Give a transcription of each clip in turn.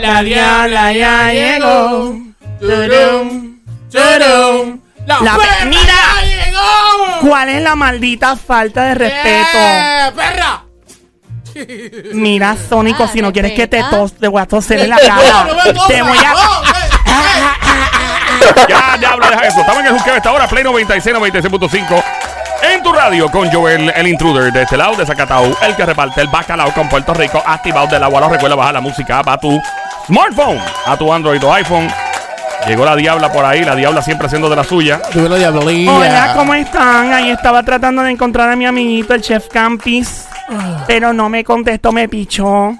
La diabla ya llegó. Turum, turum. La, La pe- perra mira. ya llegó. ¿Cuál es la maldita falta de respeto? ¡Eh, perra! Mira, Sónico, si no quieres que te tos, te voy a toser en la cara. no me Te voy a. Ya, ya habla, deja eso. Estamos en el juqueo esta hora, Play 96, 96.5. En tu radio con Joel, el intruder de este lado de Zacatau, el que reparte el bacalao con Puerto Rico, activado del agua. Recuerda bajar la música a tu smartphone, a tu Android o iPhone. Llegó la diabla por ahí, la diabla siempre haciendo de la suya. Dímelo, diablilla. Hola, ¿cómo están? Ahí estaba tratando de encontrar a mi amiguito, el chef Campis. Pero no me contestó, me pichó.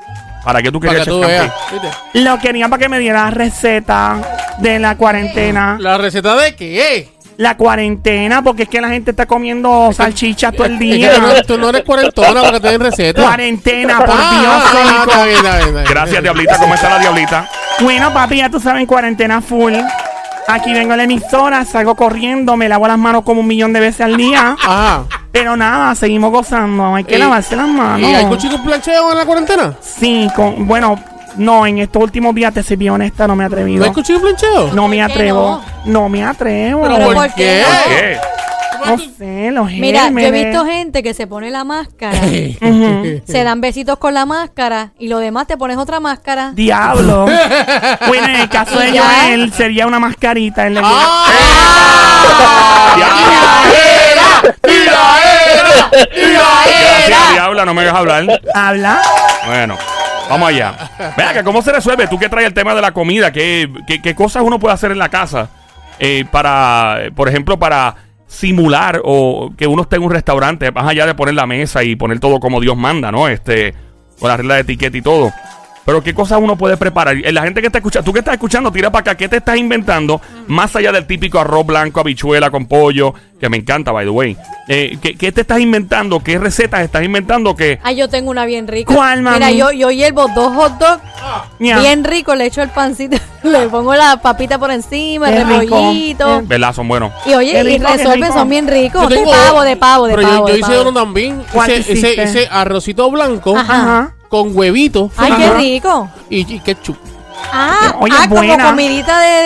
¿Para qué tú querías que tú Chef veas. Campi? ¿viste? Lo quería para que me diera la receta de la cuarentena. ¿La receta de qué? La cuarentena, porque es que la gente está comiendo salchichas todo el Es que día. tú, no, tú no eres cuarentona porque te den receta. Cuarentena, por Ah, Dios, ah, Sónico. está bien, está bien, está bien. Gracias, diablita. ¿Cómo está la diablita? Bueno, papi, ya tú sabes, cuarentena full. Aquí vengo a la emisora, salgo corriendo, me lavo las manos como un millón de veces al día. Ajá. Pero nada, seguimos gozando. Hay que Y- lavarse las manos. ¿Y hay cuchillo plancheo en la cuarentena? Sí, con, bueno, no, en estos últimos días te soy bien honesta, no me he ¿No atrevido. hay cuchillo plancheo? No me ¿Por qué atrevo. No me atrevo. ¿Pero por ¿por qué? qué? ¿Por qué? No sé, los Mira, yo he visto gente que se pone la máscara, se dan besitos con la máscara y lo demás te pones otra máscara. Diablo. bueno, en el caso de. Joel sería una mascarita. él le- ¡Ah! ¡Tiraera! Gracias, diabla. No me dejas hablar. Habla. Bueno, vamos allá. Vea que cómo se resuelve. Tú que traes el tema de la comida, ¿qué, qué, qué cosas uno puede hacer en la casa eh, para, por ejemplo, para simular o que uno esté en un restaurante, más allá de poner la mesa y poner todo como Dios manda, ¿no? Este, con la regla de etiqueta y todo. Pero qué cosas uno puede preparar. Eh, La gente que está escuchando, tú que estás escuchando, tira para acá, ¿qué te estás inventando? Más allá del típico arroz blanco, habichuela con pollo, que me encanta, by the way. Eh, ¿qué, qué te estás inventando? ¿Qué recetas estás inventando que Ay, yo tengo una bien rica. ¿Cuál, mami? Mira, yo, yo hiervo dos hot dogs Ña. bien rico, le echo el pancito, le pongo la papita por encima, Qué el rico. repollito. ¿Verdad? Son buenos. Y oye, y rico, qué resuelven, son bien ricos. De pavo, de pavo, de Pero pavo. yo, yo de hice pavo. uno también. ¿Cuál Ese, ese, arrocito blanco Ajá. Ajá. Con huevito Ay, qué rico. y, y ketchup. Ah, Oye, ah como buena. comidita de, de,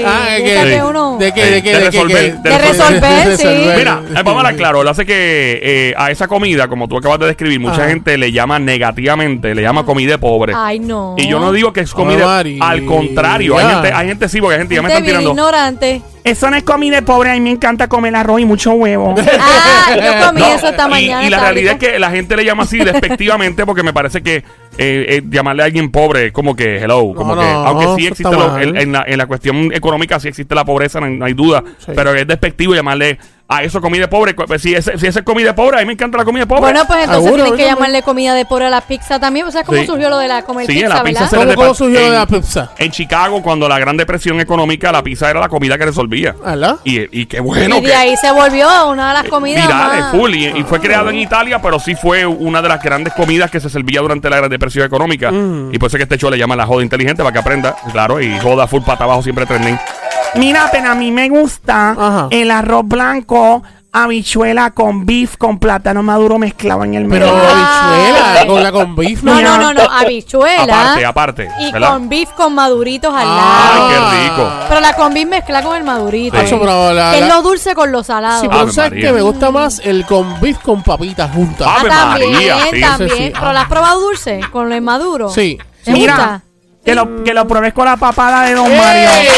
de, Ah, de que- que uno... ¿De qué? Sí, ¿De qué? de resolver, de resolver, sí. Mira, eh, vamos a hablar claro. Lo hace que eh, a esa comida, como tú acabas de describir, mucha Ajá. gente le llama negativamente, le llama comida de pobre. Ay, no. Y yo no digo que es comida. Al contrario, hay gente, hay gente sí, porque hay gente ya me están tirando. ignorante. Eso no es comida de pobre. A mí me encanta comer arroz y mucho huevo. Ah, yo comí No, eso esta y- mañana. Y, la realidad rico. es que la gente le llama así despectivamente porque me parece que eh, eh, llamarle a alguien pobre es como que hello, como No, que no, aunque sí existe lo- en, la, en la cuestión económica sí existe la pobreza, no hay, no hay duda, Sí. pero es despectivo llamarle a eso comida de pobre. Pues, Si ese, si ese es comida de pobre, a mí me encanta la comida de pobre. Bueno, pues entonces Seguro, tienen que llamarle comida de pobre a la pizza también. O sea, ¿cómo Sí. surgió lo de la comer Sí, pizza, la pizza verdad? se- ¿Cómo, cómo surgió en- la pizza? en Chicago, cuando la gran depresión económica, la pizza era la comida que resolvía. ¿Verdad? Y, y qué bueno y de que ahí se volvió una de las comidas virales, más... full. Y, y fue creado en Italia, pero sí fue una de las grandes comidas que se servía durante la Gran Depresión Económica. Mm. Y por eso es que este show le llama la joda inteligente para que aprenda, claro, y joda full pata abajo siempre trending. Mira, pero a mí me gusta Ajá. el arroz blanco, habichuela con beef, con plátano maduro mezclado en el Pero medio. habichuela, con la con beef. No, no, no, no, habichuela. Aparte, aparte, Y ¿verdad? con beef con maduritos al Ah. lado. Ay, qué rico. Pero la con beef mezcla con el madurito. Sí. Pero la- Que es la- lo dulce con lo salado. Sí, Ave pero sabes María. que me gusta más el con beef con papitas juntas. Ah, Ah, también, María, sí. también. Sí, sí. Pero la has probado dulce con el maduro. Sí. ¿Te Mira, gusta? que lo, que lo pruebes con la papada de Don ¡Eh, Mario. eh!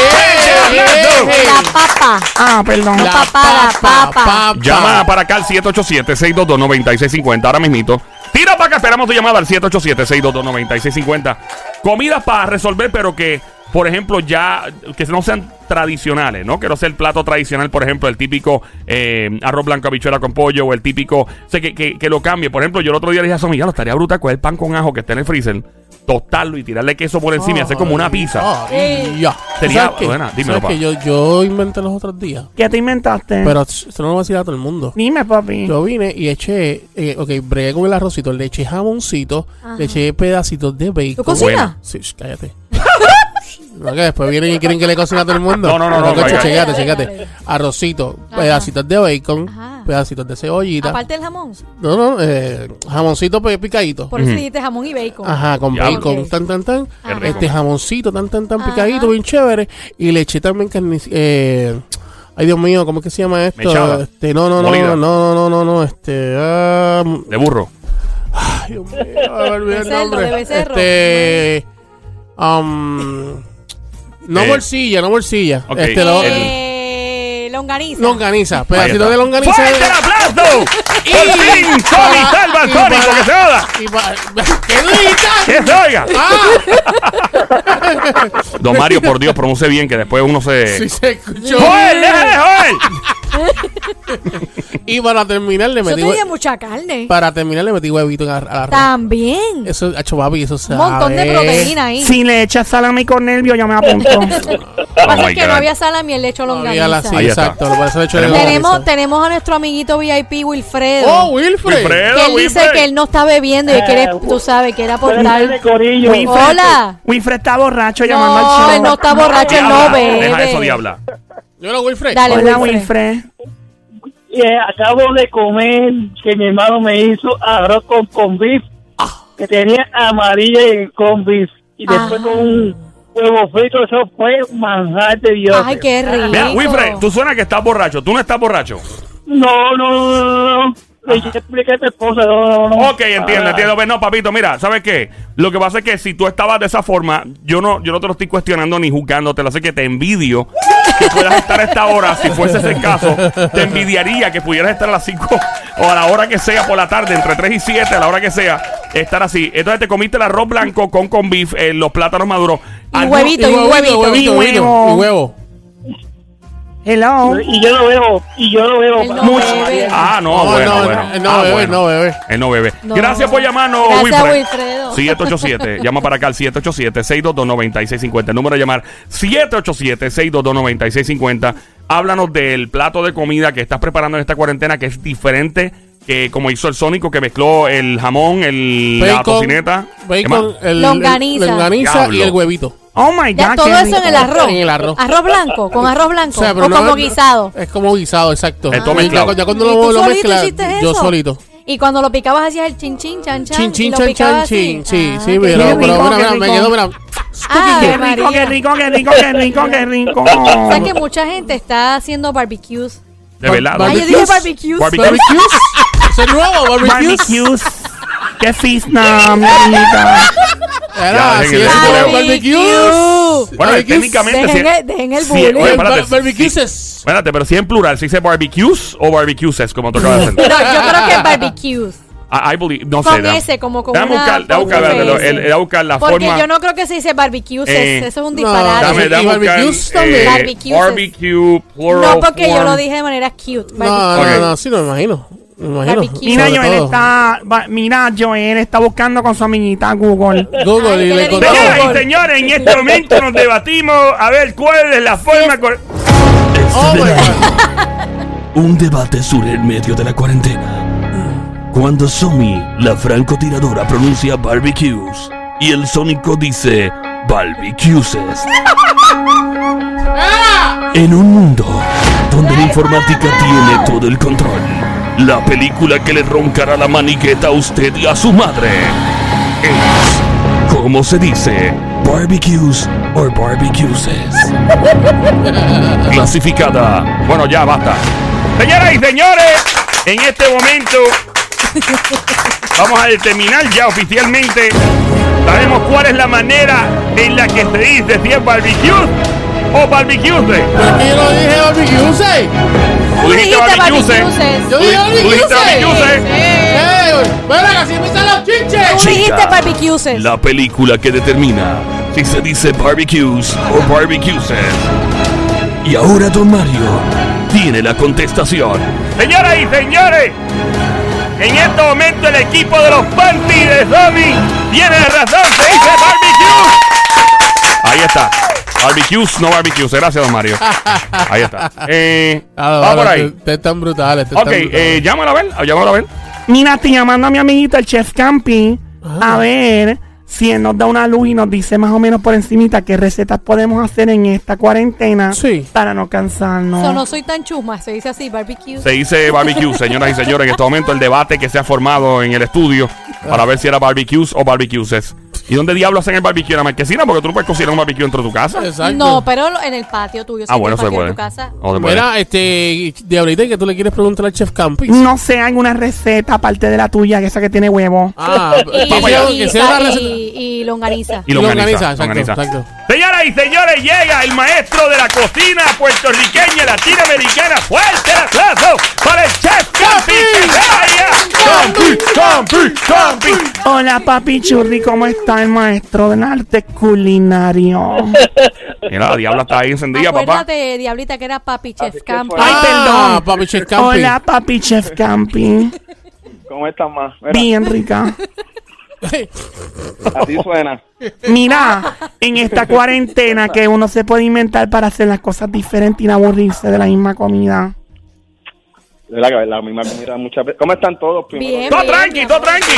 La papa. Ah, perdón. La papada, papa. Llama para acá al 787-622-9650. Ahora mismito. Tira para acá, esperamos tu llamada al 787-622-9650. Comidas para resolver, pero que, por ejemplo, ya que no sean tradicionales, ¿no? Que sea el plato tradicional, por ejemplo, el típico eh, arroz blanco, habichuela con pollo, o el típico, o sea, que, que, que lo cambie. Por ejemplo, yo el otro día le dije a Somi, ya lo estaría brutal coger pan con ajo que está en el freezer, tostarlo y tirarle queso por encima y hacer como una pizza. Ay, ya. Sería- ¿Sabes qué? buena, dímelo, ¿Sabes pa. qué? yo, yo inventé los otros días. ¿Qué te inventaste? Pero eso no lo voy a decir a todo el mundo. Dime, papi. Yo vine y eché, eh, ok, bregué con el arrocito, le eché jamoncito, Ajá. le eché pedacitos de bacon. ¿Tú cocinas? Sí, sh, cállate. No, que después vienen y quieren que le cocine a todo el mundo. No, no, no, no, coche, vaya. Chécate, chécate. Arrocito, Ajá. pedacitos de bacon, Ajá. pedacitos de cebollita. Aparte del jamón. No, no, eh, jamoncito picadito. Por eso dijiste jamón y bacon. Ajá, con Ya. bacon, tan, tan, tan. Este jamoncito, tan, tan, tan Ajá. picadito, bien chévere. Y le eché también carne. Eh, ay, Dios mío, ¿cómo es que se llama esto? Mechada. Este, no, no, no, Molida. no, no, no, no, no, este. ah, De burro. ay, Dios mío, a ver, olvidé el nombre. de becerro. Este. Um, no Eh, bolsilla, no bolsilla. ok, Este, lo, el- Eh, longaniza. longaniza, pedacito está. de longaniza. ¡Fuerte el aplauso! ¡Por fin! ¡Tony salva al y Sónico! para- ¡Que se joda! y pa- ¿Qué dijiste? ¡Que se oiga! Ah, Don Mario, por Dios, pronuncie bien, que después uno se... sí se escuchó. ¡Joel, deja de joder! Y para terminar le metí tenía hue- mucha carne. para terminar le metí huevito a la arroz. También. Eso, hecho papi, eso Un sabe. montón de proteína ahí. Si le echas salami con nervio, yo me apunto. Lo que Oh es que no había salami, el hecho No había longaniza. la- sí, exacto. Por eso le echo de Tenemos- Tenemos, a nuestro amiguito VIP Wilfredo. Oh, Wilfred. Wilfredo, que él dice Wilfred. que él no está bebiendo y que quiere, Eh, tú sabes, Buenas tardes, aportar. Corillo. Wilfred, Hola. Wilfred está borracho llamando al No, él no está borracho, él no bebe. Deja eso, diabla. Era Wilfred. Dale, Hola, Wilfred. Acabo de comer que mi hermano me hizo arroz con, con beef, que tenía amarilla y con beef. Y después Ah. con un huevo frito, eso fue manjar de Dios. Ay, qué rico. Mira, Wilfred, tú suena que estás borracho. ¿Tú no estás borracho? No, no, no, no. Le expliqué a tu esposa, no, no, no. Ok, entiendo, Ah. entiendo. Pero no, papito, mira, ¿sabes qué? Lo que pasa es que si tú estabas de esa forma, yo no, yo no te lo estoy cuestionando ni juzgándote, lo sé que te envidio que puedas estar a esta hora, si fuese ese el caso, te envidiaría que pudieras estar a las 5 o a la hora que sea por la tarde, entre 3 y 7, a la hora que sea, estar así. Entonces te comiste el arroz blanco con con beef, eh, los plátanos maduros. Y huevito, y huevito. huevito, huevito, Y huevito, huevo. y huevo. Hello. Y yo lo veo, y yo lo veo. Él no Mucho. bebe. Ah, no, No, bueno, no, bueno. no, no Ah, bebe, bueno. no bebe. Él no bebe. No. Gracias por llamarnos, Gracias, Wilfred. Wilfredo. 787, llama para acá al 787-622-9650. El número a llamar 787-622-9650. Háblanos del plato de comida que estás preparando en esta cuarentena que es diferente que como hizo el Sónico que mezcló el jamón, el, la Bacon, tocineta. ¿Qué Bacon, el, Longaniza. el- longaniza Diablo. y el huevito. Oh my Ya, God. todo qué eso en el arroz. En el arroz. blanco, con arroz blanco. O sea, pero o no como es- guisado. Es como guisado, exacto. Es todo Y mezclado. ya, ya cuando ¿Y lo, tú lo mezclas, yo eso? solito. Y cuando lo picabas hacías el chin chin chan chan. Chin, chin, chan, chan, chin. Sí, Ah, sí, qué pero, rico, pero mira, me rico. quedo, mira. Ah, Qué rico, qué rico, qué rico, qué rico, qué rico. O sea que mucha gente está haciendo barbecues. De verdad. Ay, yo Barbecues. dije barbecues. Barbecue. Barbecues. Es nuevo, barbecues. Barbecues. Qué fisna, mamita. Era Ya, así, es el barbecues. Bueno, Barbecues. técnicamente. Dejen el, dejen el bullying. oye, Bar- espérate, barbecues pero si en plural, si dice barbecues o barbecues, como tú acabas de hacer. No, yo creo que es barbecues. I, I believe, no sé. Con ese, como con déjame una... con buscar, déjame buscar la Porque forma. yo no creo que se dice barbecues. Eh, eso es un no, disparate. Dame, Y dame buscar, barbecues eh, también. Barbecues. barbecue, plural no, porque yo form. lo dije de manera cute. No, barbecue. no, Ok. no, sí, no me imagino. Mira, Joel está. va- Mira, Joel está buscando con su amiguita Google. Google Ay, y ¿qué le. Señoras y señores, en este momento nos debatimos a ver cuál es la forma cor- Oh. Un debate surge en medio de la cuarentena. Cuando Somi, la francotiradora, pronuncia barbecues y el sónico dice barbecueses. En un mundo donde la informática tiene todo el control, la película que le roncará la maniqueta a usted y a su madre es, ¿cómo se dice? Barbecues o barbecueses. Clasificada Bueno, ya basta. Señoras y señores, en este momento vamos a determinar ya oficialmente. Sabemos cuál es la manera en la que se dice si es barbecue o barbecue. Pero es que yo no dije barbecues. eh. Tú dijiste dijiste barbecue. barbecues. Yo Tú dije di- tú dijiste barbecues. barbecue. ¡Eh! ¡Mira, que así empiezan los chinches! Tú dijiste barbecues. La película que determina si se dice barbecues o barbecueses. Y ahora Don Mario tiene la contestación. Señoras y señores, en este momento el equipo de los panties de Zombie tiene razón, se dice barbecue. Ahí está. Barbecues, no barbecues. Gracias, don Mario. Ahí está. Eh, Ah, va por ahí. Ustedes están brutales. Ok, están brutales. eh, llámala a ver. Llámala a ver. Mira, estoy llamando a mi amiguita, el chef Campi, Ah. a ver si él nos da una luz y nos dice más o menos por encimita qué recetas podemos hacer en esta cuarentena Sí. para no cansarnos. So, no soy tan chusma, se dice así, barbecue. Se dice barbecue, señoras y señores. En este momento el debate que se ha formado en el estudio para ver si era barbecues o barbecues. ¿Y dónde diablos hacen el barbecue? ¿En la marquesina? Porque tú no puedes cocinar un barbecue dentro de tu casa. Exacto. No, pero lo- en el patio tuyo. Ah, bueno, en se puede. de tu casa. No se puede. Mira, este, Diablita, que tú le quieres preguntar al chef Campis. No sé, alguna receta aparte de la tuya, que esa que tiene huevo. Ah, Y, que sea, allá. que sea una y- receta. y longaniza. Y longaniza, exacto, longaniza. exacto. Señoras y señores, llega el maestro de la cocina puertorriqueña, latinoamericana. ¡Fuerte el aplauso para el chef Campi! ¡Campi, Campi, Campi! Hola, papi churri, ¿cómo está el maestro del arte culinario? Mira, la diabla está ahí encendida, papá. Acuérdate, Diablita, que era Papi Chef Camp. Ay, Ah, perdón. papi chef Campis. Hola, papi chef Campi. ¿Cómo estás, más? Mira, Bien rica. así suena. Mira, en esta cuarentena que uno se puede inventar para hacer las cosas diferentes y no aburrirse de la misma comida. De que la misma comida muchas veces. ¿Cómo están todos? Primero, Bien. Todo tranqui, todo tranqui.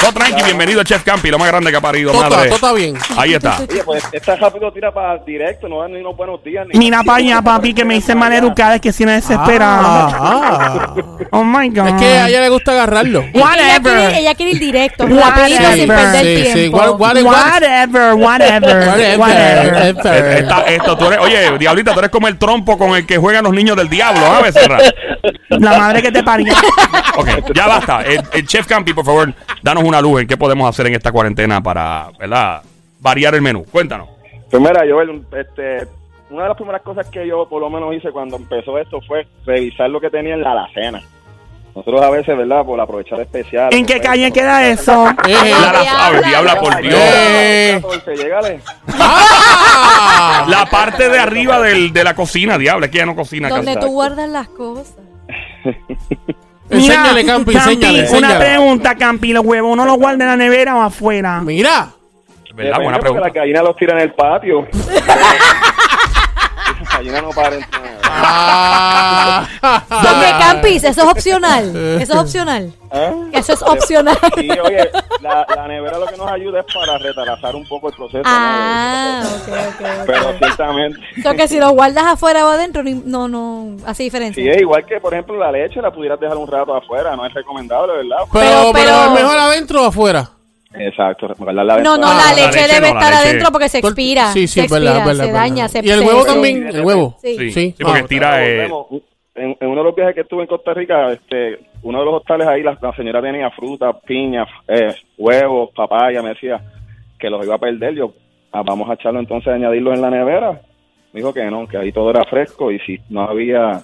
Todo tranqui, bienvenido Chef Campi, lo más grande que ha parido, Todo está- madre. todo está bien. Ahí está. Oye, pues está rápido, tira para directo, no da ni unos buenos días. Ni Mira para allá, papi, que me dice maleducada, es que si no desesperada. Ah, ah. Oh my God. Es que a ella le gusta agarrarlo. Ella Whatever. quiere, ella quiere ir directo, Whatever. rapidito, sin perder Sí, sí, tiempo. what- what- Whatever, whatever, Whatever, whatever. whatever. Esta- esto, tú eres, oye, Diablita, tú eres como el trompo con el que juegan los niños del diablo, ¿ah, Becerra? La madre que te parió. Ok, ya basta. El, el Chef Campi, por favor, danos una luz en qué podemos hacer en esta cuarentena para, ¿verdad? Variar el menú. Cuéntanos. Pues mira, yo, este, una de las primeras cosas que yo por lo menos hice cuando empezó esto fue revisar lo que tenía en la alacena. Nosotros a veces, ¿verdad? Por aprovechar especial. ¿En qué calle queda eso? Eh, La, la- Diabla. a ver, diabla, por Dios. Eh. 14, llégale. ah. La parte de arriba del, de la cocina, diablo, es que ya no cocina Donde tú guardas las cosas. Enséñale, Campi, enséñale, una enséñale. pregunta, Campi. ¿Los huevos uno los guarda en la nevera o afuera? Mira. ¿Verdad? Depende, Buena porque pregunta. Las gallinas los tiran en el patio. Las gallinas no paren. Ah. Oye, Campis, eso es opcional. Eso es opcional. ¿Ah? Eso es opcional. Sí, oye, la, la nevera lo que nos ayuda es para retrasar un poco el proceso. Ah, ¿no? ok, ok. Pero ciertamente. So que si lo guardas afuera o adentro, no, no, hace diferencia. Sí, es igual que, por ejemplo, la leche la pudieras dejar un rato afuera, no es recomendable, ¿verdad? Pero, Pero- pero, pero- ¿es mejor adentro o afuera? Exacto, guardarla No, no, Ah, la la leche debe no, la estar leche- adentro porque se expira. Sí, sí, se es verdad, expira, es verdad, se daña, Y el huevo también, el huevo. Sí. Sí, Sí. sí, porque Ah, tira. eh. En, en uno de los viajes que estuve en Costa Rica, este, uno de los hostales ahí, la, la señora tenía fruta, piña, eh, huevos, papaya, me decía que los iba a perder. Yo, ah, vamos a echarlo entonces, a añadirlos en la nevera. Me dijo que no, que ahí todo era fresco y si no había,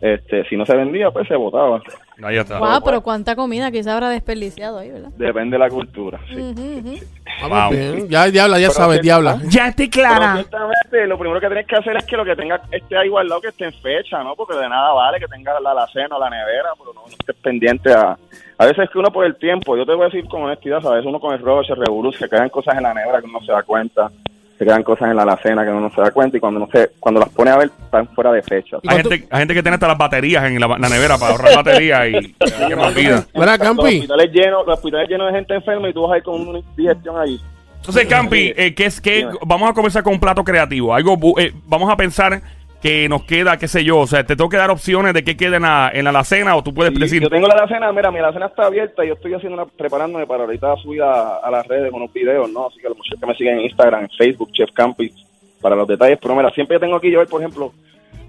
este, si no se vendía, pues se botaba. Ahí está. Wow, pero cuánta comida se habrá desperdiciado ahí, ¿verdad? Depende de la cultura. Sí. Ujú, ujú. Vamos Wow. bien. Ya, diabla, ya Pero sabes, diabla. Ya estoy clara. ciertamente lo primero que tienes que hacer es que lo que tenga esté ahí guardado que esté en fecha, ¿no? Porque de nada vale que tengas la alacena o la nevera, pero no, no estés pendiente a... A veces es que uno por el tiempo, yo te voy a decir con honestidad, a veces uno con el rush, el revolú, se quedan cosas en la nevera que uno no se da cuenta, se quedan cosas en la alacena que uno no se da cuenta y cuando no se, cuando las pone a ver están fuera de fecha. ¿Y Hay gente, hay gente que tiene hasta las baterías en la, la nevera para ahorrar baterías y, me olvida. Los Campi. hospitales llenos, los hospitales llenos de gente enferma y tú vas a ir con una digestión allí. Entonces, Campi, eh, ¿qué es que vamos a comenzar con un plato creativo? Algo, bu- eh, vamos a pensar que nos queda, qué sé yo, o sea, te tengo que dar opciones de qué queda en la, en la alacena o tú puedes Y decir, Yo tengo la alacena, mira, mi alacena está abierta y yo estoy haciendo una, preparándome para ahorita subir a, a las redes unos videos, ¿no? Así que los muchachos que me siguen en Instagram, en Facebook, Chef Campis, para los detalles. Pero mira, siempre tengo aquí yo, por ejemplo,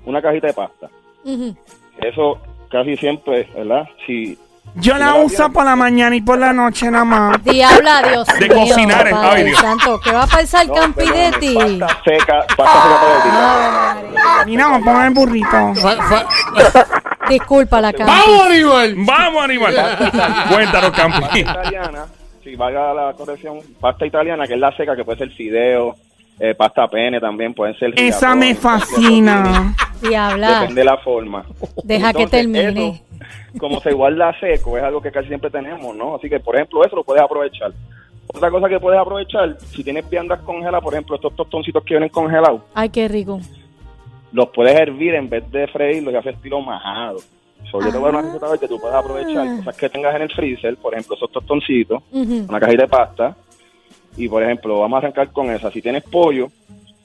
una cajita de pasta. Eso casi siempre, ¿verdad? Si Yo la uso por la mañana y por la noche nada más. Diabla, Dios De mío, cocinar, Padre ay, Dios. santo. ¿Qué va a pensar no, Campi de perdóname, ti? Pasta seca, pasta seca todo el día. Mira, vamos a poner el burrito. Disculpa la Campi. ¡Vamos, animal! vamos, animal. Cuéntanos, Campi. Pasta italiana, si valga la corrección, pasta italiana, que es la seca, que puede ser fideo, eh, pasta pene también, pueden ser Esa me fascina. Diabla, Depende de la forma. deja que termine. eso, como se guarda seco, es algo que casi siempre tenemos, ¿no? Así que, por ejemplo, eso lo puedes aprovechar. Otra cosa que puedes aprovechar, si tienes viandas congeladas, por ejemplo, estos tostoncitos que vienen congelados, Ay, qué rico. los puedes hervir en vez de freírlos y hacer estilo majado. So, yo te voy a dar Ah. una receta hoy que tú puedes aprovechar cosas que tengas en el freezer, por ejemplo, esos tostoncitos, una cajita de pasta, Y por ejemplo, vamos a arrancar con esa. Si tienes pollo,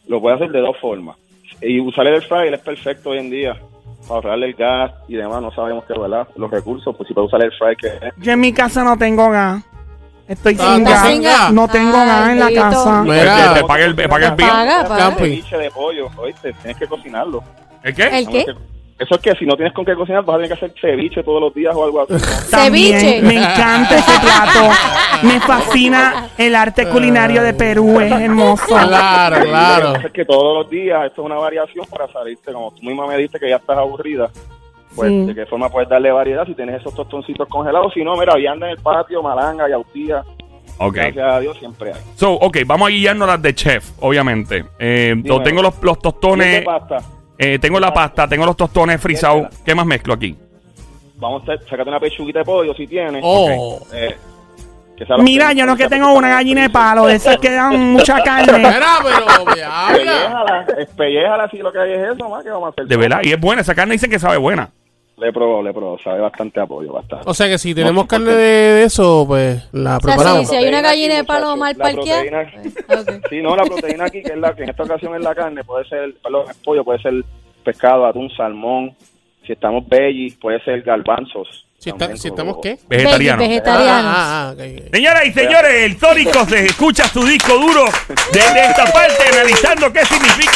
lo puedes hacer de dos formas. Y usar el air fryer es perfecto hoy en día. Para ahorrarle el gas y demás, no sabemos qué, ¿verdad? Los recursos, pues si puedes usar el air fryer, que es. Yo en mi casa no tengo gas. Estoy sin ¿estás gas. sin gas? No tengo Ay, gas en la Dieguito. casa. Mira. Te, te paga el, paga el bill. Paga, paga. Ceviche de pollo, oíste, tienes que cocinarlo. ¿El qué? ¿El qué? Eso es que si no tienes con qué cocinar, vas a tener que hacer ceviche todos los días o algo así. ¿no? También Ceviche. me encanta ese plato. Me fascina el arte culinario de Perú. Es hermoso. Claro, claro. es que todos los días esto es una variación para salirte, como tú misma me diste que ya estás aburrida. Pues, Sí. ¿de qué forma puedes darle variedad si tienes esos tostoncitos congelados? Si no, mira, vianda en el patio, malanga, yautía. Ok. Gracias a Dios siempre hay. So, ok, vamos a guiarnos las de chef, obviamente. Eh, tengo los, los ¿Y tostones, pasta? eh, tengo la pasta, tengo los tostones frisados. ¿Qué más mezclo aquí? Vamos a sacarte una pechuguita de pollo si tienes. Oh. Eh, Mira, yo no es que tengo una gallina de palo, de esas que dan mucha carne. Mira, pero me habla. Espelléjala, espelléjala si lo que hay es eso, más que vamos a hacer. De verdad, y es buena. Esa carne dicen que sabe buena. Le probó, le probó, sabe bastante apoyo, bastante. O sea que si tenemos carne de, de eso, pues la O sea, preparamos. si hay una gallina de palo mal la parqueada. proteína- Ok. Sí, no, la proteína aquí, que es la que en esta ocasión es la carne, puede ser, perdón, el pollo, puede ser pescado, atún, salmón. Si estamos veggies, puede ser garbanzos. Si, está- También si como- estamos, ¿qué? Vegetariano. Veggie- vegetarianos. Ah, ah, ah, ok. Señoras y señores, el Tónico se escucha su disco duro desde esta parte analizando qué significa.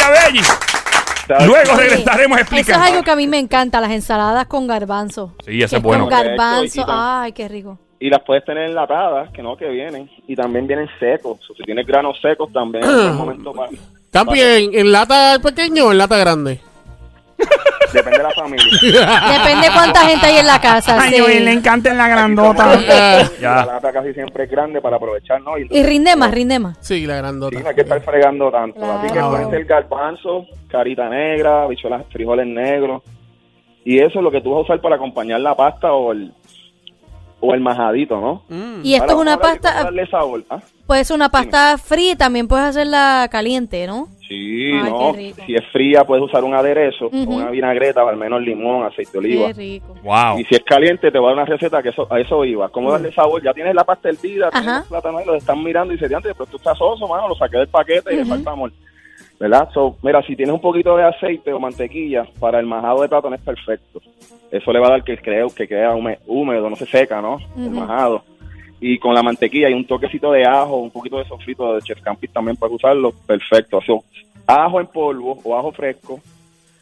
¿Sabes? Luego regresaremos Eso es algo que a mí me encanta, las ensaladas con garbanzo. Sí, eso Que es bueno. Con garbanzo, ay, qué rico. Y las puedes tener enlatadas, que no, que vienen. Y también vienen secos. O si tienes granos secos, también es un momento para... Campi, para- ¿en, en lata pequeño o en lata grande? Depende de la familia. Depende cuánta gente hay en la casa. Ay, sí. oye, le encanta en la grandota. Ah, Ya. La lata casi siempre es grande para aprovechar, ¿no? Y rinde más, rinde más. sí, la Sí, grandota. no hay que estar fregando tanto. Así que Claro. pueden ser garbanzo, carita negra, bichuelas, frijoles negros. Y eso es lo que tú vas a usar para acompañar la pasta o el, o el majadito, ¿no? Mm. Y esto Ahora, es una pasta, darle sabor. ¿ah? puede ser una pasta fría y también puedes hacerla caliente, ¿no? Sí, Ay, no. Si es fría, puedes usar un aderezo, una vinagreta, o al menos limón, aceite de oliva. Qué rico. Wow. Y si es caliente, te voy a dar una receta que eso, a eso iba. ¿Cómo darle sabor? Ya tienes la pasta hervida, tienes los plátanos ahí, los están mirando y dicen, antes, pero tú estás soso, mano, lo saqué del paquete y le falta amor. ¿Verdad? So, mira, si tienes un poquito de aceite o mantequilla, para el majado de plátano es perfecto. Eso le va a dar que creo que queda húme- húmedo, no se seca, ¿no? El majado. Y con la mantequilla y un toquecito de ajo, un poquito de sofrito de Chef Campis también para usarlo, perfecto. So, ajo en polvo o ajo fresco,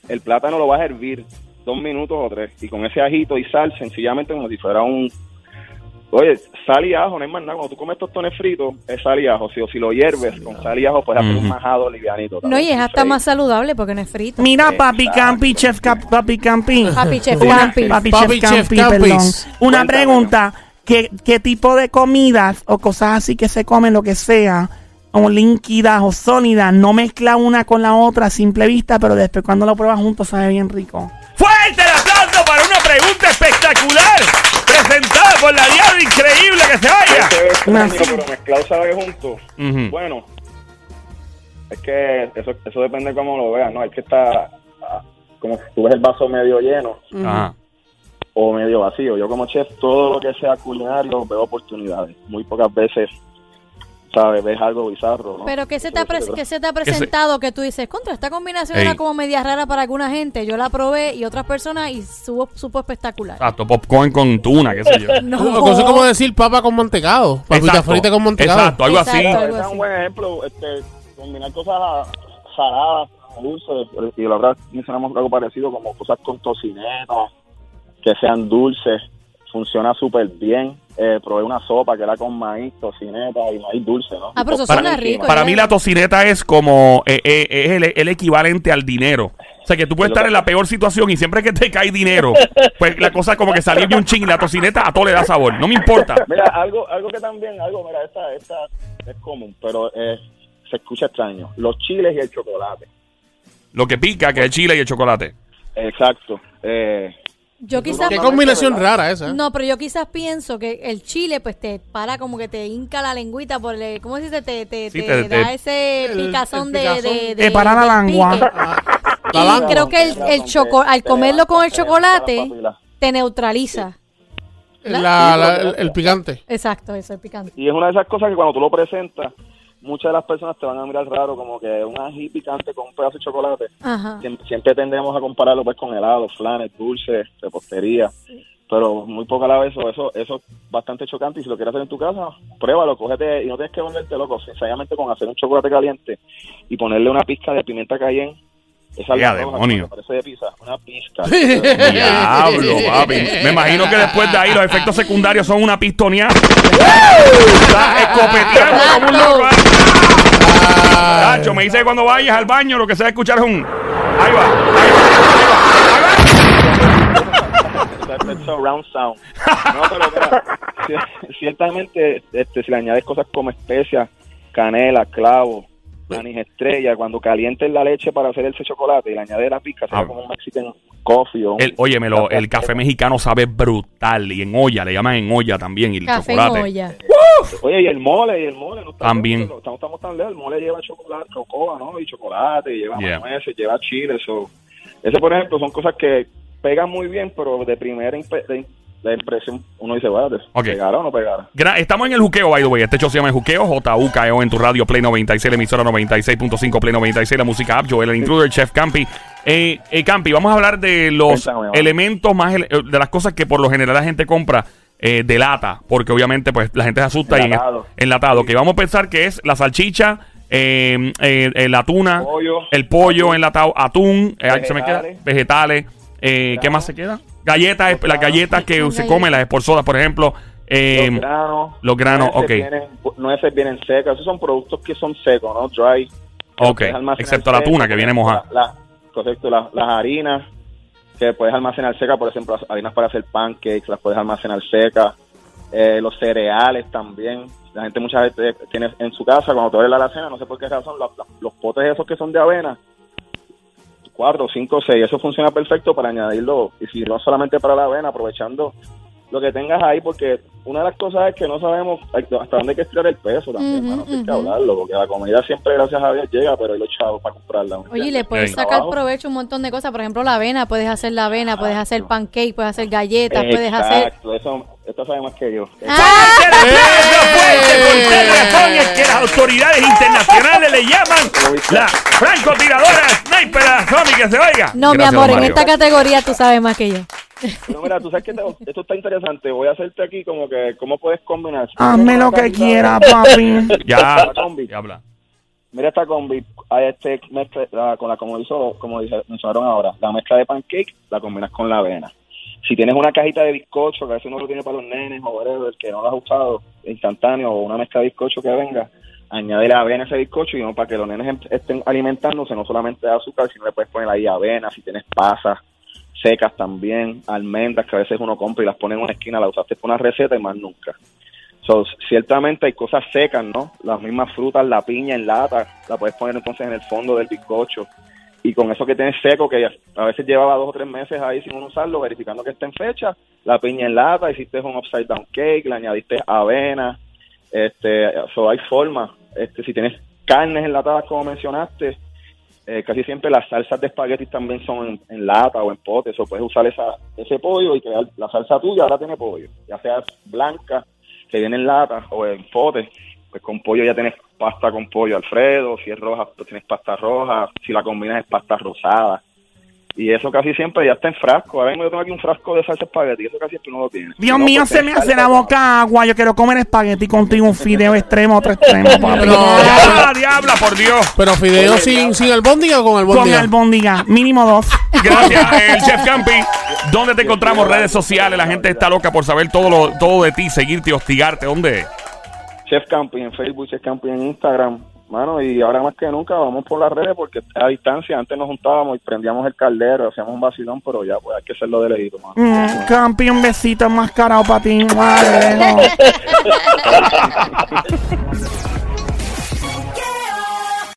el plátano lo vas a hervir dos minutos o tres. Y con ese ajito y sal, sencillamente como si fuera un... Oye, sal y ajo, no hay más nada. Cuando tú comes tostones fritos, es sal y ajo. Si, o si lo hierves con sal y ajo, puedes hacer un majado livianito. No, y es hasta más saludable porque no es frito. Mira, papi Campi, chef papi Campi. Papi Chef Campi. Papi, Chef Campi, perdón. Una Cuéntame, pregunta. ¿Qué, ¿Qué tipo de comidas o cosas así que se comen, lo que sea, o líquidas o sólidas, no mezcla una con la otra a simple vista, pero después cuando lo pruebas juntos sabe bien rico? Fuerte el aplauso para una pregunta espectacular presentada por la diablo increíble que se vaya. Ese es Nací. pero mezclado sabe juntos. Ujú. Bueno, es que eso, eso depende de cómo lo veas, ¿no? Hay que estar ah, como si tú ves el vaso medio lleno Ajá. O medio vacío. Yo como chef, todo lo que sea culinario, veo oportunidades. Muy pocas veces, ¿sabes? Ves algo bizarro, ¿no? Pero ¿qué se te ha, qué se te ha presentado que tú dices, contra, esta combinación Ey. era como media rara para alguna gente? Yo la probé y otras personas y supo, supo espectacular. Exacto, popcorn con tuna, qué sé yo. No. Como decir papa con mantecado. Papita frita con mantecado. Exacto, algo así. Exacto. Ese es un buen ejemplo, este, combinar cosas saladas, dulces, y la verdad mencionamos algo parecido como cosas con tocineta, que sean dulces, funciona súper bien. Eh, probé una sopa que era con maíz, tocineta y maíz dulce, ¿no? Ah, pero eso Para- suena rico. Para ya. mí la tocineta es como eh, eh, es el, el equivalente al dinero. O sea, que tú puedes estar en la peor situación y siempre que te cae dinero, pues la cosa como que salir de un ching y la tocineta a todo le da sabor. No me importa. Mira, algo, algo que también, algo, mira, esta, esta es común, pero eh, se escucha extraño. Los chiles y el chocolate. Lo que pica, que es el chile y el chocolate. Exacto. Eh, Yo quizás... Qué combinación rara esa. No, pero yo quizás pienso que el chile, pues te para como que te hinca la lengüita por el, ¿cómo se dice? Te, te, Sí, te te- da te- ese el- picazón, el de, picazón. de, de- Te para la del lengua. pique. La Y lengua. creo que el, el choco, al comerlo con el chocolate te neutraliza. La- la- el, el picante. Exacto, eso es picante. Y es una de esas cosas que cuando tú lo presentas, muchas de las personas te van a mirar raro como que un ají picante con un pedazo de chocolate. Ajá. Siempre, siempre tendemos a compararlo pues con helados, flanes, dulces, repostería. Pero muy poca la vez eso, eso, eso es bastante chocante y si lo quieres hacer en tu casa, pruébalo, cógete y no tienes que volverte loco, sencillamente con hacer un chocolate caliente y ponerle una pizca de pimienta cayenne. Esa ¡Ya, alga roja, demonio! parece de pizza, una pizca. Diablo, papi. Me imagino que después de ahí los efectos secundarios son una pistoneada. Está escopeteando como un loco. ¿eh? Chacho, me dice que cuando vayas al baño lo que se va a escuchar es un... Ahí va, ahí va, ahí va. It's a round sound. No, pero ciertamente, este, si le añades cosas como especias, canela, clavo, anís estrella, cuando calientes la leche para hacer ese chocolate y le añades la pizca, Ah. será como un Mexican coffee. O un- El, óyemelo, el café mexicano sabe brutal y en olla, le llaman en olla también y el Café en chocolate. olla. Oye, y el mole, y el mole, no está También. lejos, estamos, estamos tan lejos, el mole lleva chocolate, cocoa, ¿no? Y chocolate, y lleva Yeah. nueces, lleva chile, eso. Ese, por ejemplo, son cosas que pegan muy bien, pero de primera de, de impresión uno dice, bueno, Ok. ¿pegará o no pegará? Estamos en el juqueo, by the way. Este show se llama el juqueo, J-U-K-E-O en tu radio Play 96, la emisora 96.5 Play 96, la música app, Joel, el intruder, Chef Campi. Eh, eh, Campi, vamos a hablar de los Cuéntame, elementos más, ele- de las cosas que por lo general la gente compra eh, de lata, porque obviamente pues la gente se asusta Enlatado. y en, enlatado. Que vamos a pensar que es la salchicha, eh, eh, eh, la tuna, Pollo. el pollo enlatado, atún, eh, se me queda, Vegetales. vegetales, eh, ¿qué más se queda? Galletas, Los las galletas que se comen, las esporzodas, por ejemplo. eh, los granos. los granos, nueces ok. Vienen, nueces vienen secas. Esos son productos que son secos, ¿no? Dry. Ok, excepto la tuna, que viene mojada. la- correcto, la- las harinas que puedes almacenar secas, por ejemplo, las harinas para hacer pancakes, las puedes almacenar secas. Eh, los cereales también. La gente muchas veces tiene en su casa, cuando te abre la alacena, no sé por qué razón, los, los potes esos que son de avena, cuatro, cinco, seis, eso funciona perfecto para añadirlo, y si no solamente para la avena, aprovechando lo que tengas ahí, porque una de las cosas es que no sabemos hasta dónde hay que estirar el peso también, hermano, hay que ujú. hablarlo, porque la comida siempre, gracias a Dios, llega, pero hay los chavos para comprarla. ¿me Oye, le puedes sacar Trabajo. provecho un montón de cosas. Por ejemplo, la avena. Puedes hacer la avena, puedes hacer pancake, puedes hacer galletas, puedes hacer... Exacto, eso, esto sabe más que yo. ¡Ah! fuerte el que las autoridades internacionales le llaman la francotiradora sniper Sony que se oiga. No, mi amor, en esta categoría tú sabes más que yo. Pero mira, tú sabes que te- esto está interesante, voy a hacerte aquí como que, ¿cómo puedes combinar? Hazme lo que quiera, papi. Ya, La combi. ya habla. Mira esta combi, hay este mezcla, la- con la como hizo, como dice, mencionaron ahora, la mezcla de pancake la combinas con la avena. Si tienes una cajita de bizcocho, que a veces uno lo tiene para los nenes o whatever, que no lo has usado, instantáneo, o una mezcla de bizcocho que venga, añade la avena a ese bizcocho y no para que los nenes em- estén alimentándose, no solamente de azúcar, sino le puedes poner ahí avena, si tienes pasas secas también, almendras que a veces uno compra y las pone en una esquina, la usaste por una receta y más nunca. So, ciertamente hay cosas secas, ¿no? Las mismas frutas, la piña en lata, la puedes poner entonces en el fondo del bizcocho. Y con eso que tienes seco, que a veces llevaba dos o tres meses ahí sin uno usarlo, verificando que está en fecha, la piña en lata, hiciste un upside down cake, le añadiste avena, este, so hay formas. Este, si tienes carnes enlatadas como mencionaste, eh, casi siempre las salsas de espaguetis también son en, lata o en potes, o puedes usar esa, ese pollo y crear la salsa tuya, ahora tiene pollo, ya sea blanca, que viene en lata o en potes, pues con pollo ya tienes pasta con pollo Alfredo, si es roja, pues tienes pasta roja, si la combinas es pasta rosada. Y eso casi siempre ya está en frasco. Ahora mismo yo tengo aquí un frasco de salsa espagueti, eso casi siempre no lo tiene. Dios no, mío, se me hace la boca agua. Yo quiero comer espagueti contigo, un fideo extremo, otro extremo, papi. Pero, ¡Ah, diabla, por Dios! pero fideo sin, sin albóndiga o con Con albóndiga. albóndiga, mínimo dos. Gracias, el Chef Campi. ¿Dónde te encontramos? Redes sociales. La gente está loca por saber todo, lo, todo de ti, seguirte y hostigarte. ¿Dónde? Chef Camping en Facebook, Chef Camping en Instagram. Mano, y ahora más que nunca vamos por las redes porque a distancia antes nos juntábamos y prendíamos el caldero, hacíamos un vacilón, pero ya pues hay que hacerlo de lejito, mano. Mm, Campi, un besito enmascarado para ti. Madre.